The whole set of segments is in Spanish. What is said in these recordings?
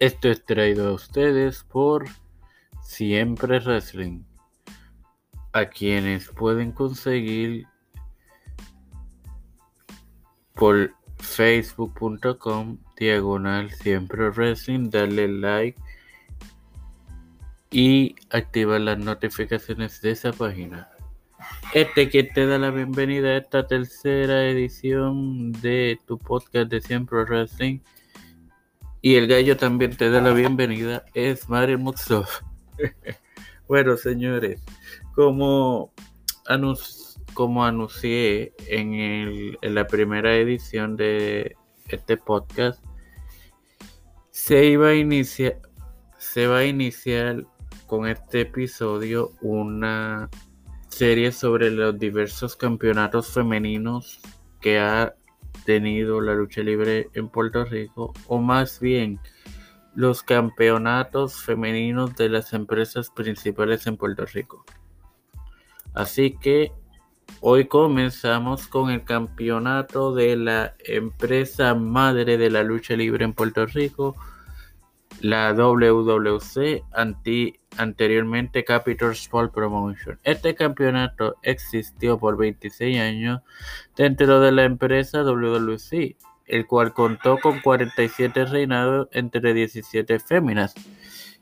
Esto es traído a ustedes por Siempre Wrestling, a quienes pueden conseguir por facebook.com diagonal siempre wrestling, darle like y activar las notificaciones de esa página. Este que te da la bienvenida a esta tercera edición de tu podcast de Siempre Wrestling. Y el gallo también te da la bienvenida, es Mario Muxov. bueno, señores, como, anuncié en, la primera edición de este podcast, se iba se va a iniciar con este episodio una serie sobre los diversos campeonatos femeninos que ha tenido la lucha libre en Puerto Rico, o más bien los campeonatos femeninos de las empresas principales en Puerto Rico. Así que hoy comenzamos con el campeonato de la empresa madre de la lucha libre en Puerto Rico, la WWC, anteriormente Capital Sport Promotion. Este campeonato existió por 26 años dentro de la empresa WWC, el cual contó con 47 reinados entre 17 féminas.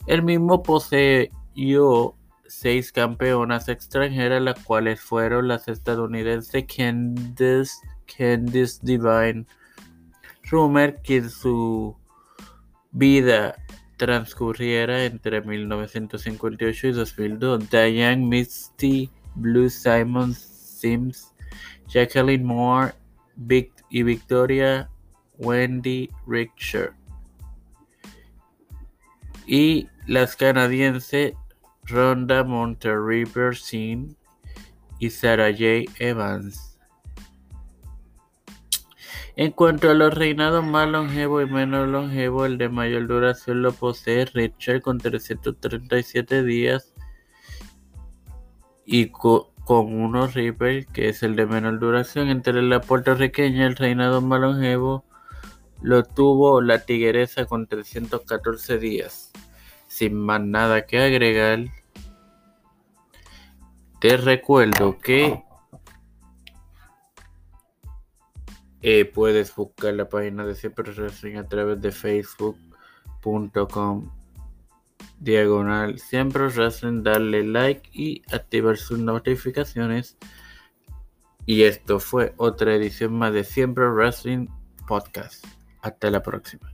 El mismo poseyó seis campeonas extranjeras, las cuales fueron las estadounidenses Candice, Candice Divine Rumor, que su vida transcurriera entre 1958 y 2002. Diane Misty, Blue Simon Sims, Jacqueline Moore y Victoria Wendy Richter. Y las canadienses Ronda Monterriver Sin y Sarah J. Evans. En cuanto a los reinados más longevos y menos longevos, el de mayor duración lo posee Richard con 337 días y con uno Ripper, que es el de menor duración. Entre la puertorriqueña, el reinado más longevo lo tuvo la tigresa con 314 días. Sin más nada que agregar, te recuerdo que Eh, puedes buscar la página de Siempre Wrestling a través de facebook.com diagonal Siempre Wrestling, darle like y activar sus notificaciones. Y esto fue otra edición más de Siempre Wrestling Podcast. Hasta la próxima.